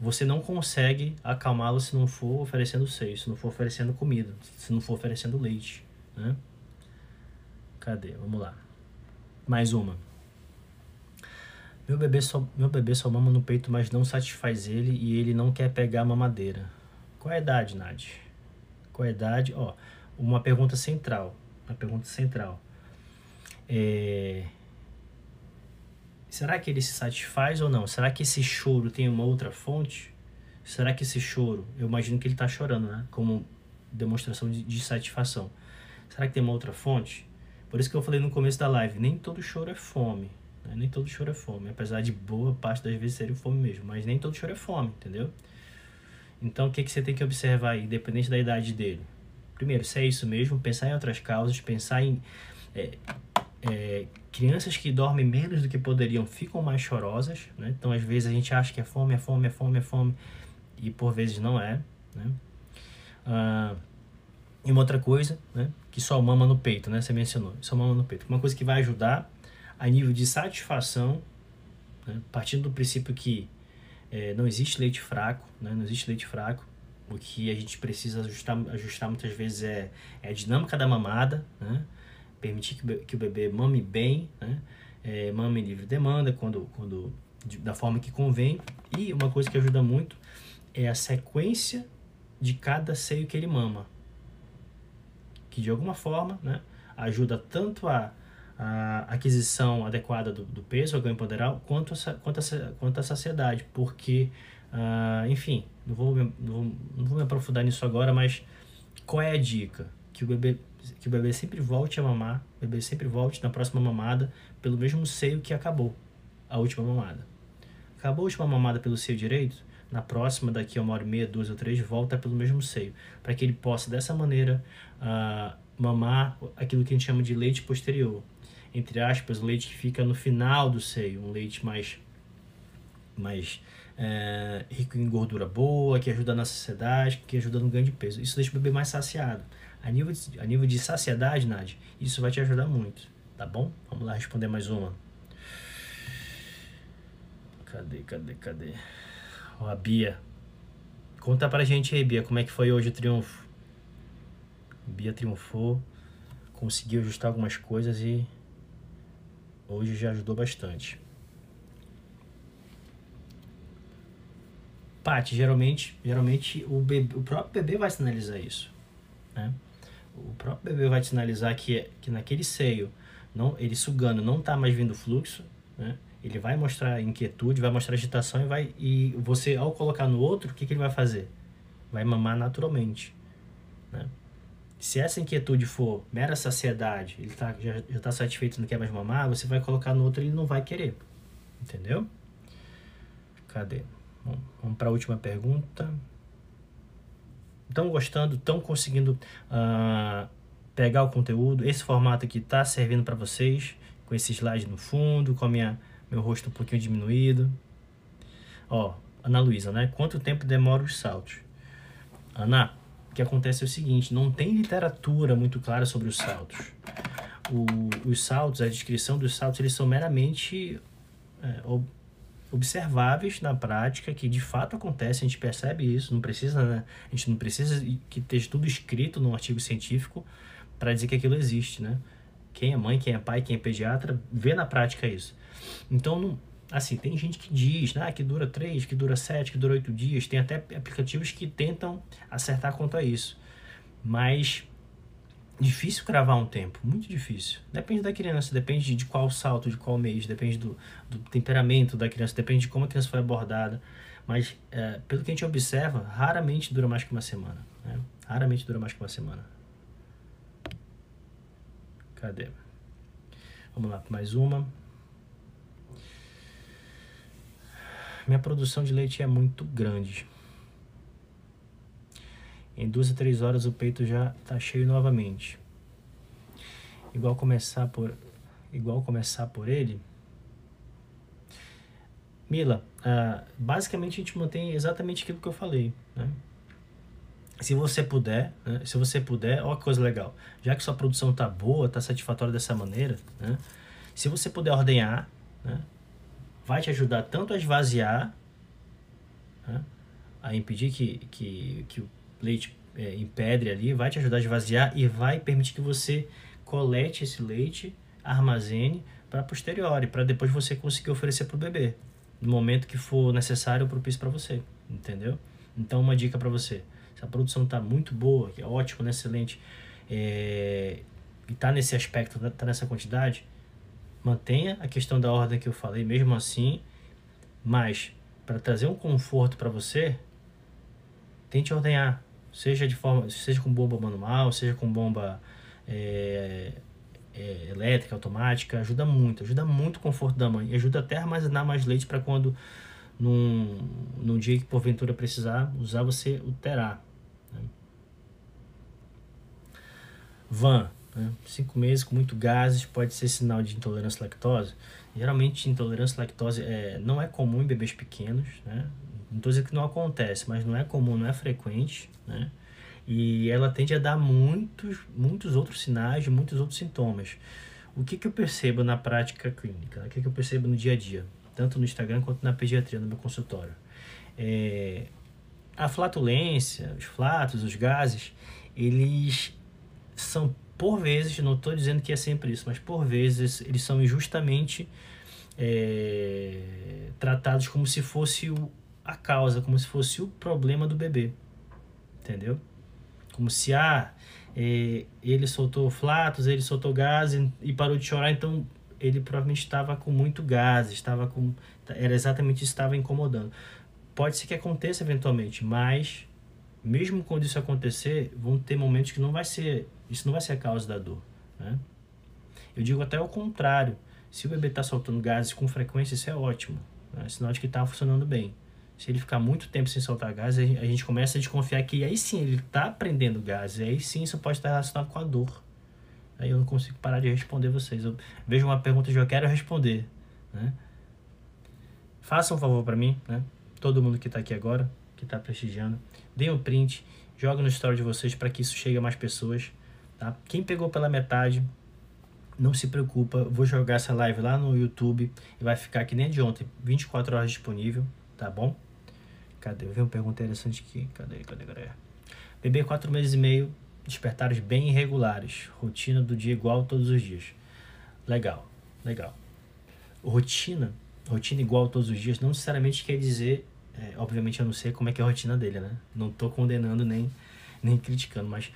você não consegue acalmá-lo se não for oferecendo seio, se não for oferecendo comida, se não for oferecendo leite. Né? Cadê? Vamos lá. Mais uma. Meu bebê, só, meu bebê só mama no peito, mas não satisfaz ele e ele não quer pegar a mamadeira. Qual a idade, Nad? Qual a idade? Ó, uma pergunta central. Uma pergunta central. É... Será que ele se satisfaz ou não? Será que esse choro tem uma outra fonte? Será que esse choro, eu imagino que ele está chorando, né? Como demonstração de, de satisfação. Será que tem uma outra fonte? Por isso que eu falei no começo da live, nem todo choro é fome. Né? Nem todo choro é fome, apesar de boa parte das vezes ser fome mesmo, mas nem todo choro é fome, entendeu? Então o que, que você tem que observar aí, independente da idade dele? Primeiro, se é isso mesmo, pensar em outras causas, pensar em é, é, crianças que dormem menos do que poderiam ficam mais chorosas, né? Então às vezes a gente acha que é fome, é fome, é fome, é fome, e por vezes não é, né? Ah, e uma outra coisa, né? Que só mama no peito, né? Você mencionou, só mama no peito. Uma coisa que vai ajudar a nível de satisfação, né? partindo do princípio que é, não existe leite fraco, né? não existe leite fraco. O que a gente precisa ajustar, ajustar muitas vezes é, é a dinâmica da mamada, né? permitir que, que o bebê mame bem, né? É, mame livre demanda, quando, quando, de, da forma que convém. E uma coisa que ajuda muito é a sequência de cada seio que ele mama. Que de alguma forma né, ajuda tanto a a aquisição adequada do, do peso, o ganho ponderal, quanto a, quanto a, quanto a saciedade, porque, uh, enfim, não vou, não, vou, não vou me aprofundar nisso agora, mas qual é a dica? Que o bebê, que o bebê sempre volte a mamar, o bebê sempre volte na próxima mamada pelo mesmo seio que acabou a última mamada. Acabou a última mamada pelo seio direito, na próxima, daqui a uma hora e meia, duas ou três, volta pelo mesmo seio, para que ele possa, dessa maneira, uh, mamar aquilo que a gente chama de leite posterior, entre aspas, o leite que fica no final do seio, um leite mais, mais é, rico em gordura boa, que ajuda na saciedade, que ajuda no ganho de peso. Isso deixa o bebê mais saciado. A nível de, a nível de saciedade, Nad, isso vai te ajudar muito, tá bom? Vamos lá responder mais uma. Cadê, cadê, cadê? Ó, a Bia. Conta pra gente aí, Bia, como é que foi hoje o triunfo? Bia triunfou, conseguiu ajustar algumas coisas e hoje já ajudou bastante. Paty, geralmente, geralmente o, bebê, o próprio bebê vai sinalizar isso. Né? O próprio bebê vai sinalizar que, que naquele seio, não, ele sugando, não está mais vindo fluxo, né? ele vai mostrar inquietude, vai mostrar agitação e vai e você ao colocar no outro, o que, que ele vai fazer? Vai mamar naturalmente, né? Se essa inquietude for mera saciedade, ele tá, já está satisfeito, não quer mais mamar, você vai colocar no outro ele não vai querer. Entendeu? Cadê? Bom, vamos para a última pergunta. Estão gostando? Estão conseguindo uh, pegar o conteúdo? Esse formato aqui está servindo para vocês? Com esse slide no fundo, com a minha, meu rosto um pouquinho diminuído. Ó, Ana Luísa, né? Quanto tempo demora os saltos? Ana, que acontece é o seguinte: não tem literatura muito clara sobre os saltos. O, os saltos, a descrição dos saltos, eles são meramente é, observáveis na prática, que de fato acontece, a gente percebe isso, não precisa, né? a gente não precisa que esteja tudo escrito num artigo científico para dizer que aquilo existe, né? Quem é mãe, quem é pai, quem é pediatra, vê na prática isso. Então, não, assim, tem gente que diz né, que dura 3, que dura 7, que dura 8 dias. Tem até aplicativos que tentam acertar quanto a isso. Mas difícil cravar um tempo, muito difícil. Depende da criança, depende de qual salto, de qual mês, depende do, do temperamento da criança, depende de como a criança foi abordada. Mas, é, pelo que a gente observa, raramente dura mais que uma semana. Né? Raramente dura mais que uma semana. Cadê? Vamos lá, mais uma. Minha produção de leite é muito grande. Em duas a três horas o peito já está cheio novamente. Igual começar por igual começar por ele. Mila, uh, basicamente a gente mantém exatamente aquilo que eu falei, né? Se você puder, né? se você puder, olha que coisa legal. Já que sua produção tá boa, tá satisfatória dessa maneira, né? Se você puder ordenhar, né? Vai te ajudar tanto a esvaziar, né? a impedir que, que, que o leite é, empedre ali, vai te ajudar a esvaziar e vai permitir que você colete esse leite, armazene para posteriori, para depois você conseguir oferecer para o bebê, no momento que for necessário ou propício para você, entendeu? Então, uma dica para você: se a produção está muito boa, que é ótimo, né, excelente, é, e está nesse aspecto, está nessa quantidade, mantenha a questão da ordem que eu falei, mesmo assim, mas para trazer um conforto para você, tente ordenhar, seja de forma, seja com bomba manual, seja com bomba é, é, elétrica, automática, ajuda muito, ajuda muito o conforto da mãe, ajuda até a armazenar mais leite para quando num, num dia que porventura precisar usar, você o terá. Né? Van, né? cinco meses com muito gases pode ser sinal de intolerância à lactose. Geralmente intolerância à lactose é, não é comum em bebês pequenos, né? Não estou dizendo que não acontece, mas não é comum, não é frequente, né? E ela tende a dar muitos, muitos outros sinais, muitos outros sintomas. O que, que eu percebo na prática clínica? O que, que eu percebo no dia a dia? Tanto no Instagram quanto na pediatria, no meu consultório. É, a flatulência, os flatos, os gases, eles são, por vezes, não estou dizendo que é sempre isso, mas por vezes eles são injustamente é, tratados como se fosse o, a causa, como se fosse o problema do bebê. Entendeu? Como se, ah, é, ele soltou flatos, ele soltou gás e, e, parou de chorar, então ele provavelmente estava com muito gás, estava com. Era exatamente isso que estava incomodando. Pode ser que aconteça eventualmente, mas mesmo quando isso acontecer, vão ter momentos que não vai ser. Isso não vai ser a causa da dor. Né? Eu digo até o contrário. Se o bebê está soltando gases com frequência, isso é ótimo. Né? Sinal de que está funcionando bem. Se ele ficar muito tempo sem soltar gás, a gente começa a desconfiar que aí sim ele está prendendo gás. E aí sim isso pode estar relacionado com a dor. Aí eu não consigo parar de responder vocês. Eu vejo uma pergunta que eu quero responder. Né? Façam um favor para mim, né? todo mundo que está aqui agora, que está prestigiando, deem um print, joga no story de vocês para que isso chegue a mais pessoas. Tá? Quem pegou pela metade, não se preocupa, vou jogar essa live lá no YouTube e vai ficar que nem de ontem, 24 horas disponível, tá bom? Cadê? Eu vi uma pergunta interessante aqui. Cadê? Cadê, cadê? Bebê quatro meses e meio, despertares bem irregulares. Rotina do dia igual todos os dias. Legal, legal. Rotina, rotina igual todos os dias, não necessariamente quer dizer, é, obviamente eu não sei como é que é a rotina dele, né? Não tô condenando nem, nem criticando, mas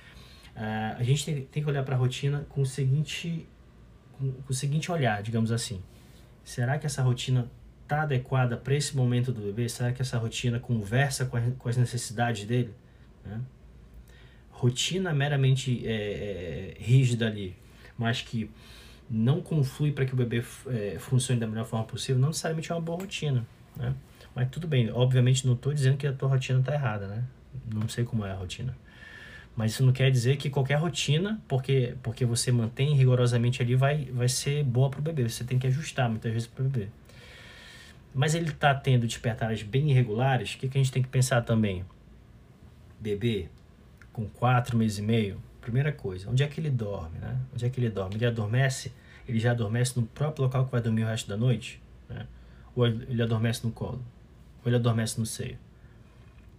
uh, a gente tem, tem que olhar para a rotina com o seguinte com, com o seguinte olhar, digamos assim. Será que essa rotina está adequada para esse momento do bebê? Será que essa rotina conversa com, a, com as necessidades dele? Né? Rotina meramente é, é, rígida ali, mas que não conflui para que o bebê é, funcione da melhor forma possível, não necessariamente é uma boa rotina. Né? Mas tudo bem, obviamente não estou dizendo que a tua rotina está errada, né? Não sei como é a rotina. Mas isso não quer dizer que qualquer rotina, porque, porque você mantém rigorosamente ali, vai, vai ser boa para o bebê. Você tem que ajustar muitas vezes para o bebê mas ele está tendo despertares bem irregulares, o que, que a gente tem que pensar também? Bebê com quatro meses e meio, primeira coisa, onde é que ele dorme, né? Onde é que ele dorme? Ele adormece, ele já adormece no próprio local que vai dormir o resto da noite, né? Ou ele adormece no colo, ou ele adormece no seio.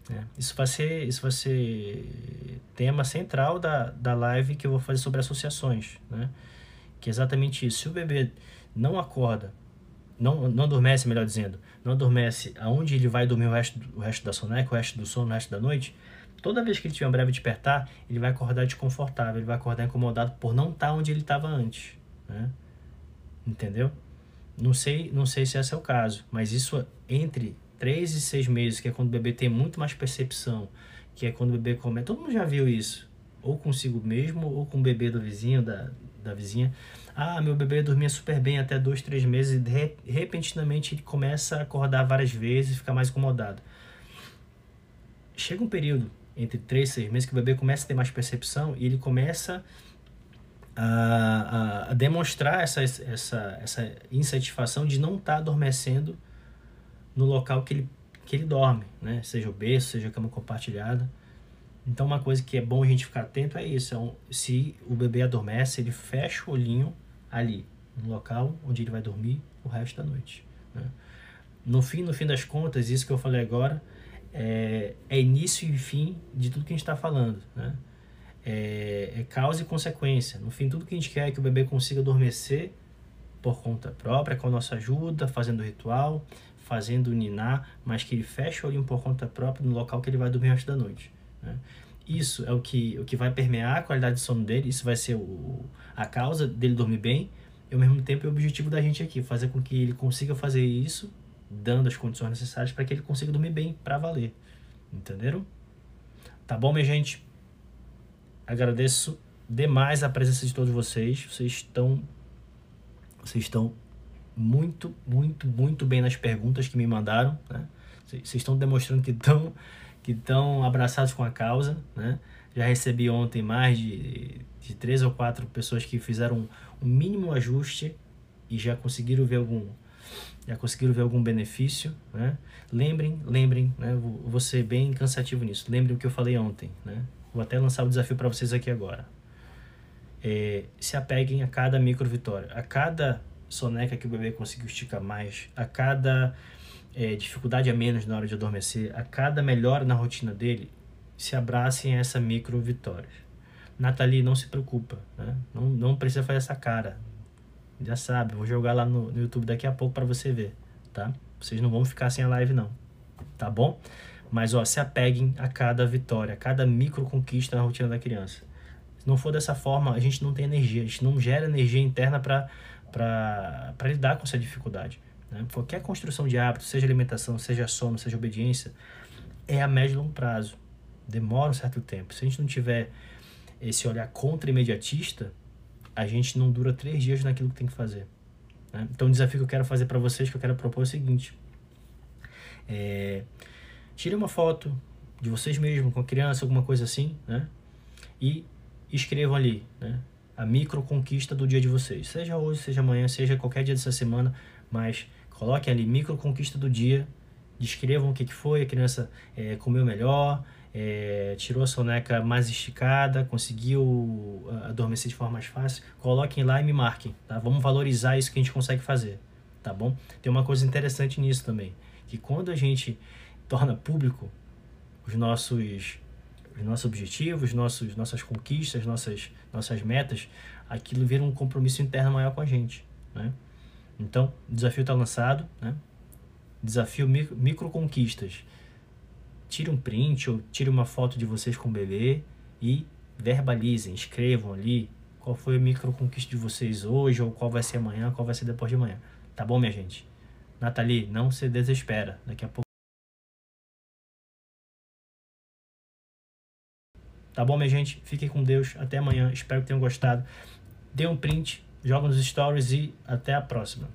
Né? Isso vai ser isso vai ser tema central da, da live que eu vou fazer sobre associações, né? Que é exatamente isso. Se o bebê não acorda não, não adormece, melhor dizendo, não adormece aonde ele vai dormir o resto, o resto da soneca, o resto do sono, o resto da noite, toda vez que ele tiver um breve despertar, ele vai acordar desconfortável, ele vai acordar incomodado por não estar onde ele estava antes, né? Entendeu? Não sei, não sei se esse é o caso, mas isso entre 3 e 6 meses, que é quando o bebê tem muito mais percepção, que é quando o bebê começa. Todo mundo já viu isso, ou consigo mesmo, ou com o bebê do vizinho, da, da vizinha. Ah, meu bebê dormia super bem até 2, 3 meses e repentinamente ele começa a acordar várias vezes e fica mais incomodado. Chega um período entre 3 e 6 meses que o bebê começa a ter mais percepção e ele começa a, a, demonstrar essa, essa, essa insatisfação de não estar tá adormecendo no local que ele, que ele dorme, né? Seja o berço, seja a cama compartilhada. Então, uma coisa que é bom a gente ficar atento é isso: é um, se o bebê adormece, ele fecha o olhinho ali, no local onde ele vai dormir o resto da noite. Né? No fim, no fim das contas, isso que eu falei agora é, é início e fim de tudo que a gente está falando, né? é, é causa e consequência. No fim, tudo que a gente quer é que o bebê consiga adormecer por conta própria, com a nossa ajuda, fazendo ritual, fazendo ninar, mas que ele feche o olhinho por conta própria no local que ele vai dormir antes da noite. Né? Isso é o que, o que vai permear a qualidade de sono dele, isso vai ser o, a causa dele dormir bem, e ao mesmo tempo é o objetivo da gente aqui, fazer com que ele consiga fazer isso, dando as condições necessárias para que ele consiga dormir bem para valer. Entenderam? Tá bom, minha gente? agradeço demais a presença de todos vocês. Vocês estão vocês estão muito, muito, muito bem nas perguntas que me mandaram, né? Vocês estão demonstrando que estão que estão abraçados com a causa, né? Já recebi ontem mais de, de três ou quatro pessoas que fizeram um mínimo ajuste e já conseguiram ver algum já conseguiram ver algum benefício, né? Lembrem, lembrem, né? Vou, vou ser bem cansativo nisso. Lembrem o que eu falei ontem, né? Vou até lançar o desafio para vocês aqui agora. É, se apeguem a cada micro vitória, a cada soneca que o bebê conseguiu esticar mais, a cada é, dificuldade a menos na hora de adormecer, a cada melhora na rotina dele, se abracem a essa micro vitória. Nathalie, não se preocupa, né? não, não precisa fazer essa cara. Já sabe, vou jogar lá no, no YouTube daqui a pouco para você ver, tá? Vocês não vão ficar sem a live não, tá bom? Mas ó, se apeguem a cada vitória, a cada micro conquista na rotina da criança. Se não for dessa forma, a gente não tem energia, a gente não gera energia interna para lidar com essa dificuldade. Né? Qualquer construção de hábito, seja alimentação, seja sono, seja obediência, é a médio e longo prazo. Demora um certo tempo. Se a gente não tiver esse olhar contra-imediatista, a gente não dura três dias naquilo que tem que fazer. Né? Então, o desafio que eu quero fazer para vocês, que eu quero propor é o seguinte. É, Tire uma foto de vocês mesmos com a criança, alguma coisa assim, né? E escrevam ali, né? A micro conquista do dia de vocês. Seja hoje, seja amanhã, seja qualquer dia dessa semana, mas coloquem ali micro conquista do dia. Descrevam o que, que foi, a criança é, comeu melhor, é, tirou a soneca mais esticada, conseguiu adormecer de forma mais fácil. Coloquem lá e me marquem, tá? Vamos valorizar isso que a gente consegue fazer, tá bom? Tem uma coisa interessante nisso também, que quando a gente torna público os nossos os nossos objetivos, nossos, nossas conquistas, nossas, nossas metas, aquilo vira um compromisso interno maior com a gente, né? Então, o desafio está lançado, né? Desafio micro, micro conquistas. Tire um print ou tire uma foto de vocês com o bebê e verbalizem, escrevam ali qual foi a micro conquista de vocês hoje ou qual vai ser amanhã, qual vai ser depois de amanhã. Tá bom, minha gente? Nathalie, não se desespera. Daqui a pouco Tá bom, minha gente? Fiquem com Deus. Até amanhã. Espero que tenham gostado. Dê um print, joga nos stories e até a próxima.